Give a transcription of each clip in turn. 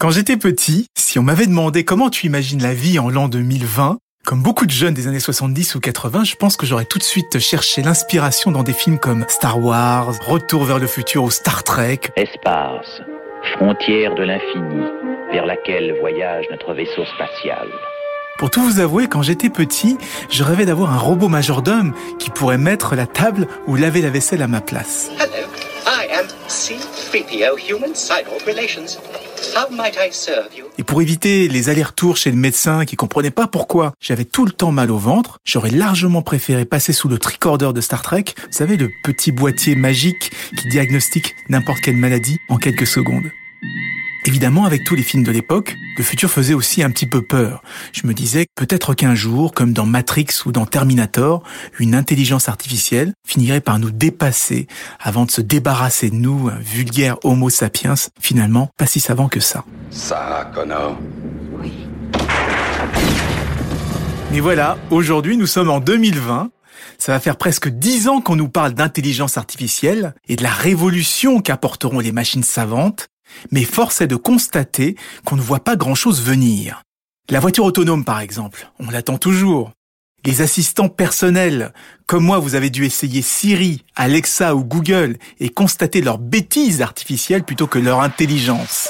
Quand j'étais petit, si on m'avait demandé comment tu imagines la vie en l'an 2020, comme beaucoup de jeunes des années 70 ou 80, je pense que j'aurais tout de suite cherché l'inspiration dans des films comme Star Wars, Retour vers le futur ou Star Trek. Espace, frontière de l'infini, vers laquelle voyage notre vaisseau spatial. Pour tout vous avouer, quand j'étais petit, je rêvais d'avoir un robot majordome qui pourrait mettre la table ou laver la vaisselle à ma place. Hello, I am C3PO Human Cyborg Relations. How might I serve you? Et pour éviter les allers-retours chez le médecin qui comprenait pas pourquoi j'avais tout le temps mal au ventre, j'aurais largement préféré passer sous le tricorder de Star Trek, vous savez, le petit boîtier magique qui diagnostique n'importe quelle maladie en quelques secondes. Évidemment, avec tous les films de l'époque, le futur faisait aussi un petit peu peur. Je me disais peut-être qu'un jour, comme dans Matrix ou dans Terminator, une intelligence artificielle finirait par nous dépasser avant de se débarrasser de nous, un vulgaire Homo sapiens, finalement pas si savant que ça. Sarah Connor. Mais voilà, aujourd'hui nous sommes en 2020. Ça va faire presque dix ans qu'on nous parle d'intelligence artificielle et de la révolution qu'apporteront les machines savantes, mais force est de constater qu'on ne voit pas grand-chose venir. La voiture autonome, par exemple, on l'attend toujours. Les assistants personnels, comme moi, vous avez dû essayer Siri, Alexa ou Google et constater leur bêtise artificielle plutôt que leur intelligence.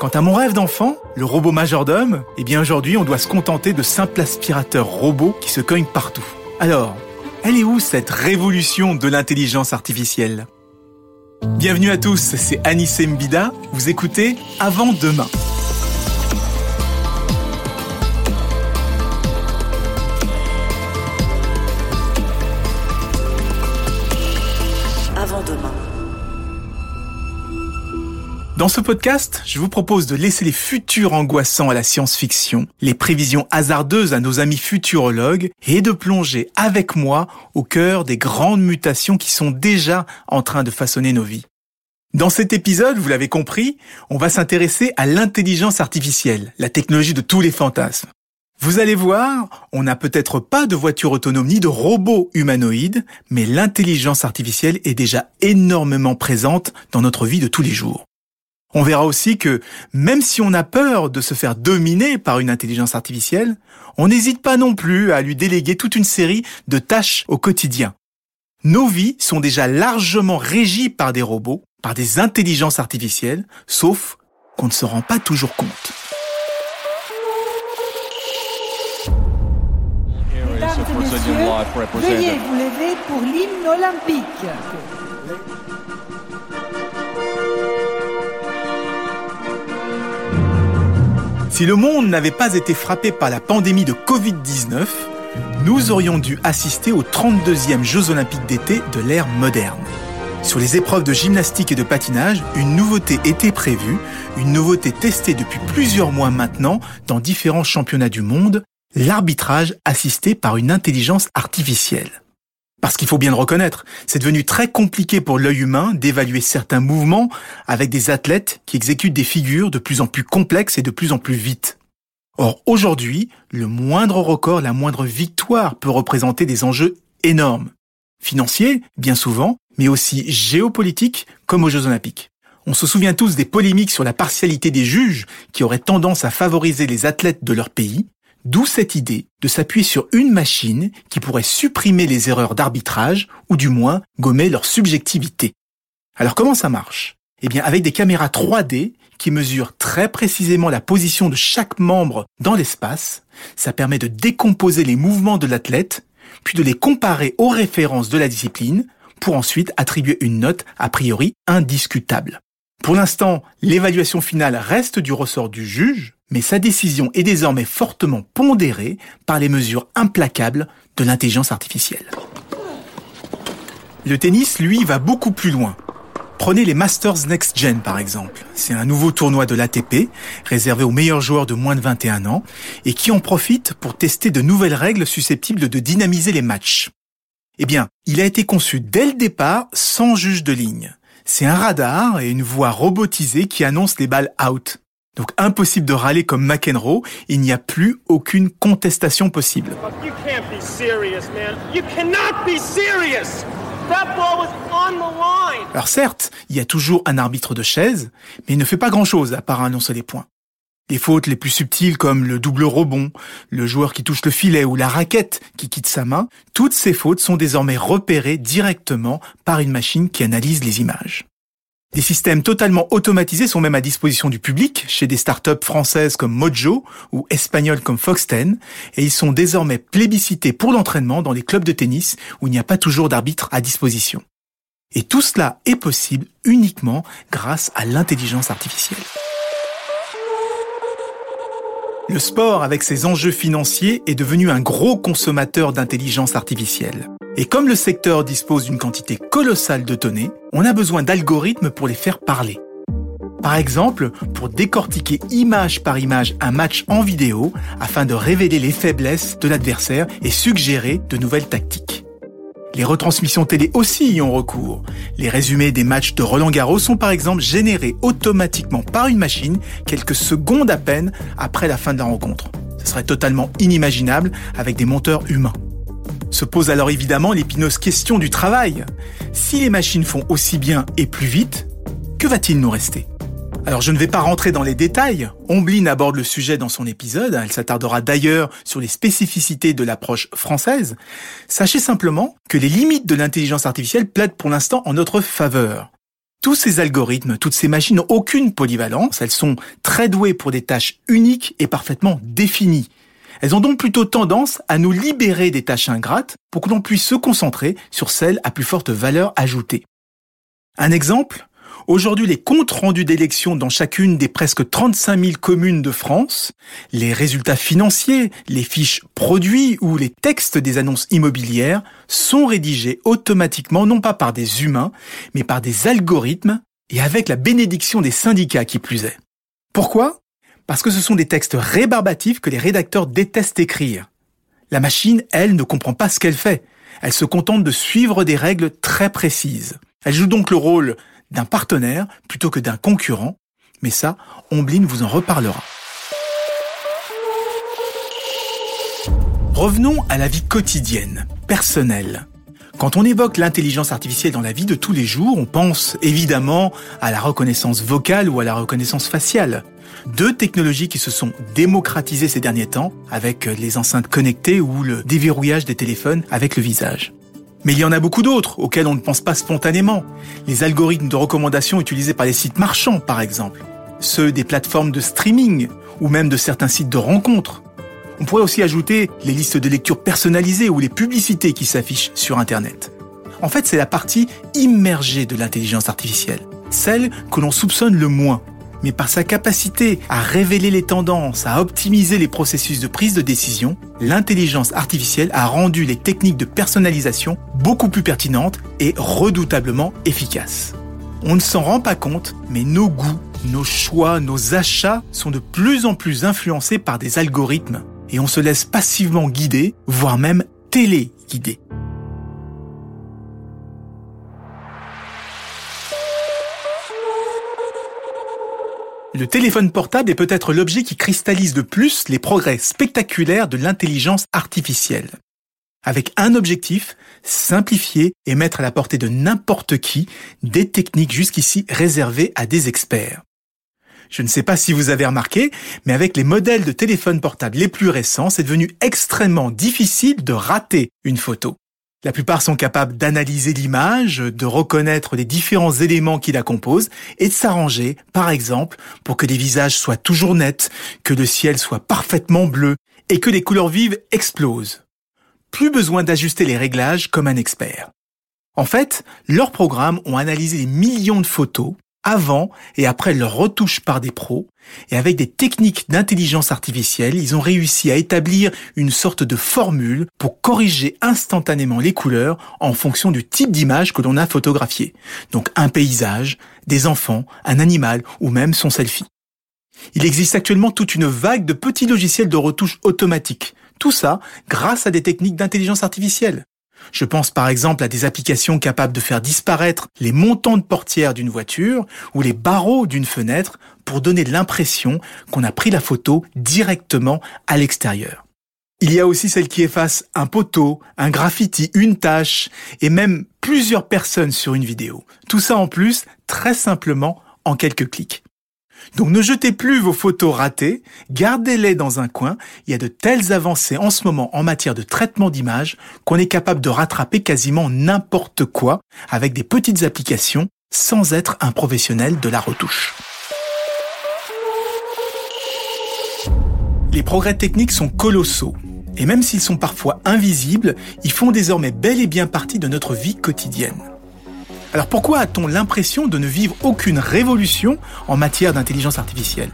Quant à mon rêve d'enfant, le robot majordome, eh bien aujourd'hui on doit se contenter de simples aspirateurs robots qui se cognent partout. Alors, elle est où cette révolution de l'intelligence artificielle? Bienvenue à tous, c'est Anissé Mbida, vous écoutez Avant Demain. Dans ce podcast, je vous propose de laisser les futurs angoissants à la science-fiction, les prévisions hasardeuses à nos amis futurologues et de plonger avec moi au cœur des grandes mutations qui sont déjà en train de façonner nos vies. Dans cet épisode, vous l'avez compris, on va s'intéresser à l'intelligence artificielle, la technologie de tous les fantasmes. Vous allez voir, on n'a peut-être pas de voiture autonome ni de robots humanoïdes, mais l'intelligence artificielle est déjà énormément présente dans notre vie de tous les jours. On verra aussi que même si on a peur de se faire dominer par une intelligence artificielle, on n'hésite pas non plus à lui déléguer toute une série de tâches au quotidien. Nos vies sont déjà largement régies par des robots, par des intelligences artificielles, sauf qu'on ne se rend pas toujours compte. Mesdames et messieurs, veuillez vous lever pour l'hymne olympique. Si le monde n'avait pas été frappé par la pandémie de Covid-19, nous aurions dû assister aux 32e Jeux olympiques d'été de l'ère moderne. Sur les épreuves de gymnastique et de patinage, une nouveauté était prévue, une nouveauté testée depuis plusieurs mois maintenant dans différents championnats du monde, l'arbitrage assisté par une intelligence artificielle. Parce qu'il faut bien le reconnaître, c'est devenu très compliqué pour l'œil humain d'évaluer certains mouvements avec des athlètes qui exécutent des figures de plus en plus complexes et de plus en plus vite. Or, aujourd'hui, le moindre record, la moindre victoire peut représenter des enjeux énormes. Financiers, bien souvent, mais aussi géopolitiques, comme aux Jeux Olympiques. On se souvient tous des polémiques sur la partialité des juges qui auraient tendance à favoriser les athlètes de leur pays, D'où cette idée de s'appuyer sur une machine qui pourrait supprimer les erreurs d'arbitrage ou du moins gommer leur subjectivité. Alors comment ça marche? Eh bien avec des caméras 3D qui mesurent très précisément la position de chaque membre dans l'espace, ça permet de décomposer les mouvements de l'athlète, puis de les comparer aux références de la discipline pour ensuite attribuer une note a priori indiscutable. Pour l'instant, l'évaluation finale reste du ressort du juge, mais sa décision est désormais fortement pondérée par les mesures implacables de l'intelligence artificielle. Le tennis, lui, va beaucoup plus loin. Prenez les Masters Next Gen par exemple. C'est un nouveau tournoi de l'ATP réservé aux meilleurs joueurs de moins de 21 ans et qui en profite pour tester de nouvelles règles susceptibles de dynamiser les matchs. Eh bien, il a été conçu dès le départ sans juge de ligne. C'est un radar et une voix robotisée qui annoncent les balles out. Donc impossible de râler comme McEnroe, il n'y a plus aucune contestation possible. Alors certes, il y a toujours un arbitre de chaise, mais il ne fait pas grand-chose à part annoncer les points. Les fautes les plus subtiles comme le double rebond, le joueur qui touche le filet ou la raquette qui quitte sa main, toutes ces fautes sont désormais repérées directement par une machine qui analyse les images. Des systèmes totalement automatisés sont même à disposition du public chez des startups françaises comme Mojo ou espagnoles comme Foxten et ils sont désormais plébiscités pour l'entraînement dans les clubs de tennis où il n'y a pas toujours d'arbitre à disposition. Et tout cela est possible uniquement grâce à l'intelligence artificielle. Le sport, avec ses enjeux financiers, est devenu un gros consommateur d'intelligence artificielle. Et comme le secteur dispose d'une quantité colossale de données, on a besoin d'algorithmes pour les faire parler. Par exemple, pour décortiquer image par image un match en vidéo afin de révéler les faiblesses de l'adversaire et suggérer de nouvelles tactiques. Les retransmissions télé aussi y ont recours. Les résumés des matchs de Roland Garros sont par exemple générés automatiquement par une machine quelques secondes à peine après la fin de la rencontre. Ce serait totalement inimaginable avec des monteurs humains. Se pose alors évidemment l'épineuse question du travail. Si les machines font aussi bien et plus vite, que va-t-il nous rester? Alors je ne vais pas rentrer dans les détails, Omblin aborde le sujet dans son épisode, elle s'attardera d'ailleurs sur les spécificités de l'approche française. Sachez simplement que les limites de l'intelligence artificielle plaident pour l'instant en notre faveur. Tous ces algorithmes, toutes ces machines n'ont aucune polyvalence, elles sont très douées pour des tâches uniques et parfaitement définies. Elles ont donc plutôt tendance à nous libérer des tâches ingrates pour que l'on puisse se concentrer sur celles à plus forte valeur ajoutée. Un exemple Aujourd'hui, les comptes rendus d'élections dans chacune des presque 35 000 communes de France, les résultats financiers, les fiches produits ou les textes des annonces immobilières sont rédigés automatiquement non pas par des humains, mais par des algorithmes et avec la bénédiction des syndicats qui plus est. Pourquoi? Parce que ce sont des textes rébarbatifs que les rédacteurs détestent écrire. La machine, elle, ne comprend pas ce qu'elle fait. Elle se contente de suivre des règles très précises. Elle joue donc le rôle d'un partenaire plutôt que d'un concurrent, mais ça, Omblin vous en reparlera. Revenons à la vie quotidienne, personnelle. Quand on évoque l'intelligence artificielle dans la vie de tous les jours, on pense évidemment à la reconnaissance vocale ou à la reconnaissance faciale. Deux technologies qui se sont démocratisées ces derniers temps avec les enceintes connectées ou le déverrouillage des téléphones avec le visage. Mais il y en a beaucoup d'autres auxquels on ne pense pas spontanément. Les algorithmes de recommandation utilisés par les sites marchands, par exemple. Ceux des plateformes de streaming ou même de certains sites de rencontres. On pourrait aussi ajouter les listes de lecture personnalisées ou les publicités qui s'affichent sur Internet. En fait, c'est la partie immergée de l'intelligence artificielle, celle que l'on soupçonne le moins mais par sa capacité à révéler les tendances, à optimiser les processus de prise de décision, l'intelligence artificielle a rendu les techniques de personnalisation beaucoup plus pertinentes et redoutablement efficaces. On ne s'en rend pas compte, mais nos goûts, nos choix, nos achats sont de plus en plus influencés par des algorithmes et on se laisse passivement guider, voire même téléguider. Le téléphone portable est peut-être l'objet qui cristallise le plus les progrès spectaculaires de l'intelligence artificielle. Avec un objectif, simplifier et mettre à la portée de n'importe qui des techniques jusqu'ici réservées à des experts. Je ne sais pas si vous avez remarqué, mais avec les modèles de téléphone portable les plus récents, c'est devenu extrêmement difficile de rater une photo. La plupart sont capables d'analyser l'image, de reconnaître les différents éléments qui la composent et de s'arranger, par exemple, pour que les visages soient toujours nets, que le ciel soit parfaitement bleu et que les couleurs vives explosent. Plus besoin d'ajuster les réglages comme un expert. En fait, leurs programmes ont analysé des millions de photos avant et après leur retouche par des pros, et avec des techniques d'intelligence artificielle, ils ont réussi à établir une sorte de formule pour corriger instantanément les couleurs en fonction du type d'image que l'on a photographié. Donc un paysage, des enfants, un animal ou même son selfie. Il existe actuellement toute une vague de petits logiciels de retouche automatique. Tout ça grâce à des techniques d'intelligence artificielle. Je pense par exemple à des applications capables de faire disparaître les montants de portière d'une voiture ou les barreaux d'une fenêtre pour donner l'impression qu'on a pris la photo directement à l'extérieur. Il y a aussi celles qui effacent un poteau, un graffiti, une tâche, et même plusieurs personnes sur une vidéo. Tout ça en plus, très simplement, en quelques clics. Donc ne jetez plus vos photos ratées, gardez-les dans un coin. Il y a de telles avancées en ce moment en matière de traitement d'image qu'on est capable de rattraper quasiment n'importe quoi avec des petites applications sans être un professionnel de la retouche. Les progrès techniques sont colossaux. Et même s'ils sont parfois invisibles, ils font désormais bel et bien partie de notre vie quotidienne. Alors pourquoi a-t-on l'impression de ne vivre aucune révolution en matière d'intelligence artificielle?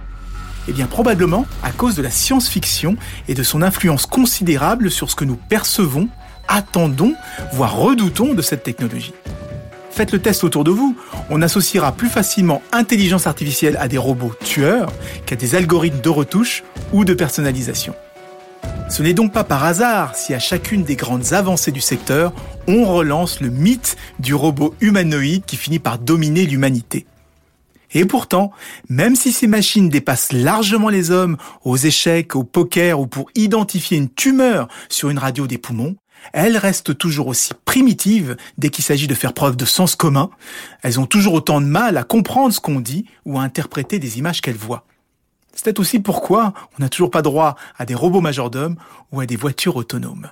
Eh bien probablement à cause de la science-fiction et de son influence considérable sur ce que nous percevons, attendons, voire redoutons de cette technologie. Faites le test autour de vous. On associera plus facilement intelligence artificielle à des robots tueurs qu'à des algorithmes de retouche ou de personnalisation. Ce n'est donc pas par hasard si à chacune des grandes avancées du secteur, on relance le mythe du robot humanoïde qui finit par dominer l'humanité. Et pourtant, même si ces machines dépassent largement les hommes aux échecs, au poker ou pour identifier une tumeur sur une radio des poumons, elles restent toujours aussi primitives dès qu'il s'agit de faire preuve de sens commun. Elles ont toujours autant de mal à comprendre ce qu'on dit ou à interpréter des images qu'elles voient. C'est peut-être aussi pourquoi on n'a toujours pas droit à des robots majordomes ou à des voitures autonomes.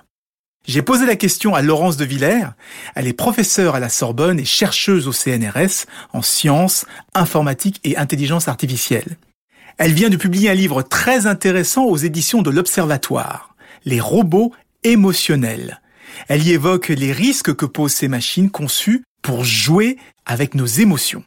J'ai posé la question à Laurence de Villers. Elle est professeure à la Sorbonne et chercheuse au CNRS en sciences, informatique et intelligence artificielle. Elle vient de publier un livre très intéressant aux éditions de l'Observatoire, Les robots émotionnels. Elle y évoque les risques que posent ces machines conçues pour jouer avec nos émotions.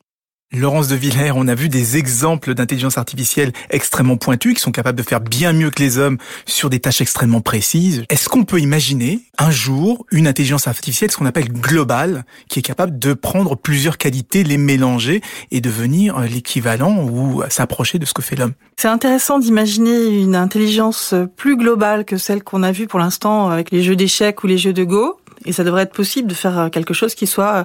Laurence de Villers, on a vu des exemples d'intelligence artificielle extrêmement pointus qui sont capables de faire bien mieux que les hommes sur des tâches extrêmement précises. Est-ce qu'on peut imaginer un jour une intelligence artificielle, ce qu'on appelle globale, qui est capable de prendre plusieurs qualités, les mélanger et devenir l'équivalent ou s'approcher de ce que fait l'homme? C'est intéressant d'imaginer une intelligence plus globale que celle qu'on a vue pour l'instant avec les jeux d'échecs ou les jeux de Go et ça devrait être possible de faire euh, quelque chose qui soit euh,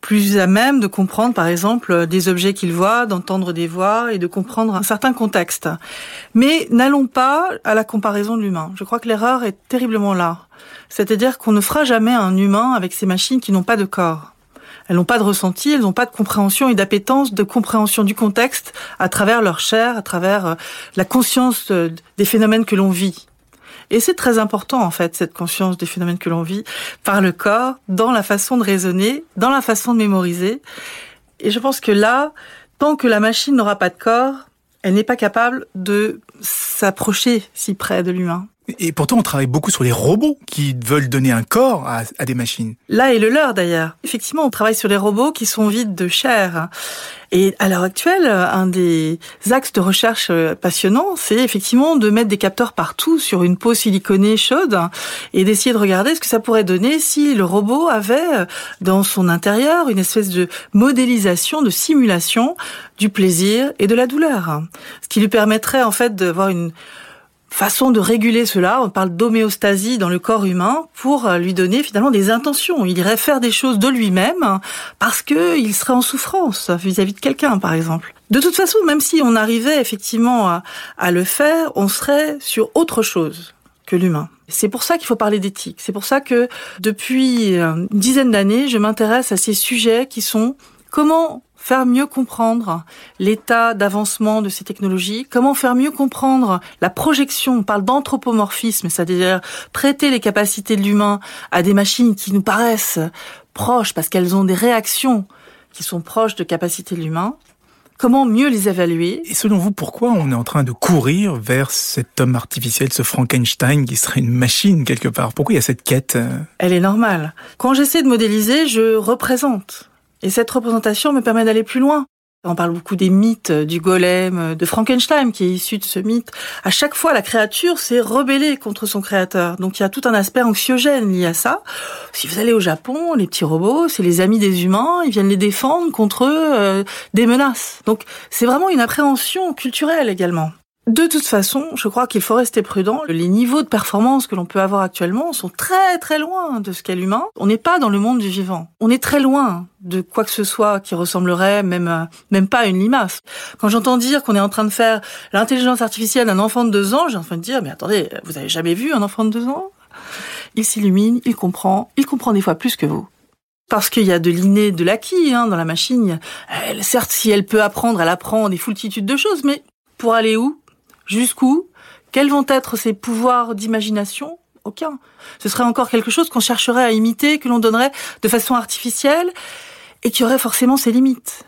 plus à même de comprendre, par exemple, euh, des objets qu'il voit, d'entendre des voix et de comprendre un certain contexte. Mais n'allons pas à la comparaison de l'humain. Je crois que l'erreur est terriblement là. C'est-à-dire qu'on ne fera jamais un humain avec ces machines qui n'ont pas de corps. Elles n'ont pas de ressenti, elles n'ont pas de compréhension et d'appétence, de compréhension du contexte à travers leur chair, à travers la conscience des phénomènes que l'on vit. Et c'est très important, en fait, cette conscience des phénomènes que l'on vit par le corps, dans la façon de raisonner, dans la façon de mémoriser. Et je pense que là, tant que la machine n'aura pas de corps, elle n'est pas capable de s'approcher si près de l'humain. Et pourtant, on travaille beaucoup sur les robots qui veulent donner un corps à, des machines. Là est le leur d'ailleurs. Effectivement, on travaille sur les robots qui sont vides de chair. Et à l'heure actuelle, un des axes de recherche euh, passionnants, c'est effectivement de mettre des capteurs partout sur une peau siliconée chaude et d'essayer de regarder ce que ça pourrait donner si le robot avait euh, dans son intérieur une espèce de modélisation, de simulation du plaisir et de la douleur. Ce qui lui permettrait en fait d'avoir une façon de réguler cela. On parle d'homéostasie dans le corps humain pour euh, lui donner finalement des intentions. Il irait faire des choses de lui-même parce que il serait en souffrance vis-à-vis de quelqu'un, par exemple. De toute façon, même si on arrivait effectivement à, à le faire, on serait sur autre chose que l'humain. C'est pour ça qu'il faut parler d'éthique. C'est pour ça que depuis euh, une dizaine d'années, je m'intéresse à ces sujets qui sont comment faire mieux comprendre l'état d'avancement de ces technologies, comment faire mieux comprendre la projection, on parle d'anthropomorphisme, c'est-à-dire prêter les capacités de l'humain à des machines qui nous paraissent proches parce qu'elles ont des réactions qui sont proches de capacités de l'humain. Comment mieux les évaluer? Et selon vous, pourquoi on est en train de courir vers cet homme artificiel, ce Frankenstein qui serait une machine quelque part? Pourquoi il y a cette quête? Elle est normale. Quand j'essaie de modéliser, je représente et cette représentation me permet d'aller plus loin. On parle beaucoup des mythes du golem, de Frankenstein qui est issu de ce mythe. À chaque fois, la créature s'est rebellée contre son créateur. Donc il y a tout un aspect anxiogène lié à ça. Si vous allez au Japon, les petits robots, c'est les amis des humains, ils viennent les défendre contre euh, des menaces. Donc c'est vraiment une appréhension culturelle également. De toute façon, je crois qu'il faut rester prudent. Les niveaux de performance que l'on peut avoir actuellement sont très très loin de ce qu'est l'humain. On n'est pas dans le monde du vivant. On est très loin de quoi que ce soit qui ressemblerait même même pas à une limace. Quand j'entends dire qu'on est en train de faire l'intelligence artificielle d'un enfant de deux ans, j'ai en train de dire mais attendez, vous avez jamais vu un enfant de deux ans? Il s'illumine, il comprend, il comprend des fois plus que vous parce qu'il y a de l'inné, de l'acquis hein, dans la machine. Elle, certes, si elle peut apprendre, elle apprend des foultitudes de choses, mais pour aller où? Jusqu'où? Quels vont être ses pouvoirs d'imagination? Aucun. Ce serait encore quelque chose qu'on chercherait à imiter, que l'on donnerait de façon artificielle, et qui aurait forcément ses limites.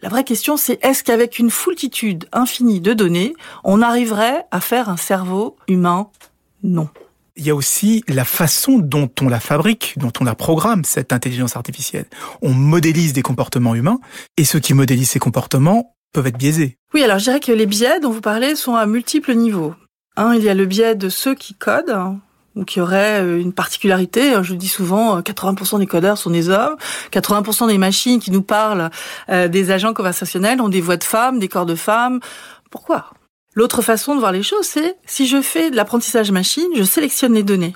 La vraie question, c'est est-ce qu'avec une foultitude infinie de données, on arriverait à faire un cerveau humain? Non. Il y a aussi la façon dont on la fabrique, dont on la programme, cette intelligence artificielle. On modélise des comportements humains, et ceux qui modélisent ces comportements peuvent être biaisés. Oui, alors je dirais que les biais dont vous parlez sont à multiples niveaux. Un, il y a le biais de ceux qui codent, hein, ou qui auraient euh, une particularité. Je dis souvent, 80% euh, des codeurs sont des hommes, 80% des machines qui nous parlent euh, des agents conversationnels ont des voix de femmes, des corps de femmes. Pourquoi? L'autre façon de voir les choses, c'est si je fais de l'apprentissage machine, je sélectionne les données.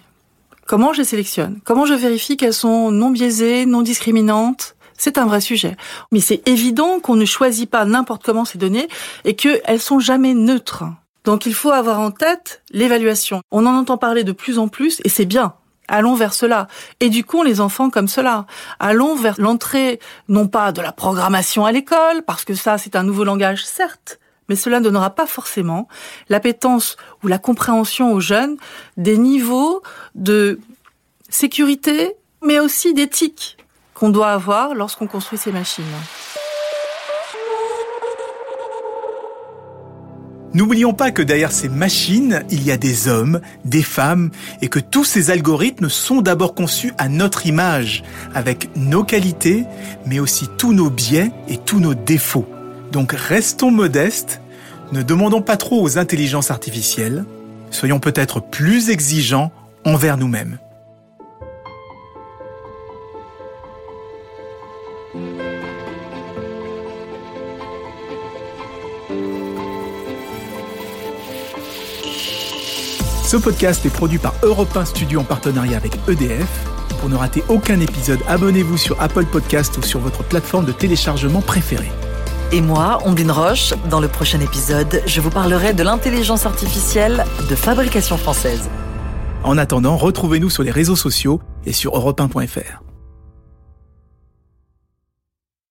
Comment je les sélectionne? Comment je vérifie qu'elles sont non biaisées, non discriminantes? C'est un vrai sujet. Mais c'est évident qu'on ne choisit pas n'importe comment ces données et qu'elles sont jamais neutres. Donc il faut avoir en tête l'évaluation. On en entend parler de plus en plus et c'est bien. Allons vers cela. Éduquons les enfants comme cela. Allons vers l'entrée, non pas de la programmation à l'école, parce que ça c'est un nouveau langage, certes, mais cela ne donnera pas forcément l'appétence ou la compréhension aux jeunes des niveaux de sécurité, mais aussi d'éthique qu'on doit avoir lorsqu'on construit ces machines. N'oublions pas que derrière ces machines, il y a des hommes, des femmes, et que tous ces algorithmes sont d'abord conçus à notre image, avec nos qualités, mais aussi tous nos biais et tous nos défauts. Donc restons modestes, ne demandons pas trop aux intelligences artificielles, soyons peut-être plus exigeants envers nous-mêmes. Ce podcast est produit par Europe 1 Studio en partenariat avec EDF. Pour ne rater aucun épisode, abonnez-vous sur Apple Podcast ou sur votre plateforme de téléchargement préférée. Et moi, Ondine Roche, dans le prochain épisode, je vous parlerai de l'intelligence artificielle de fabrication française. En attendant, retrouvez-nous sur les réseaux sociaux et sur europe1.fr.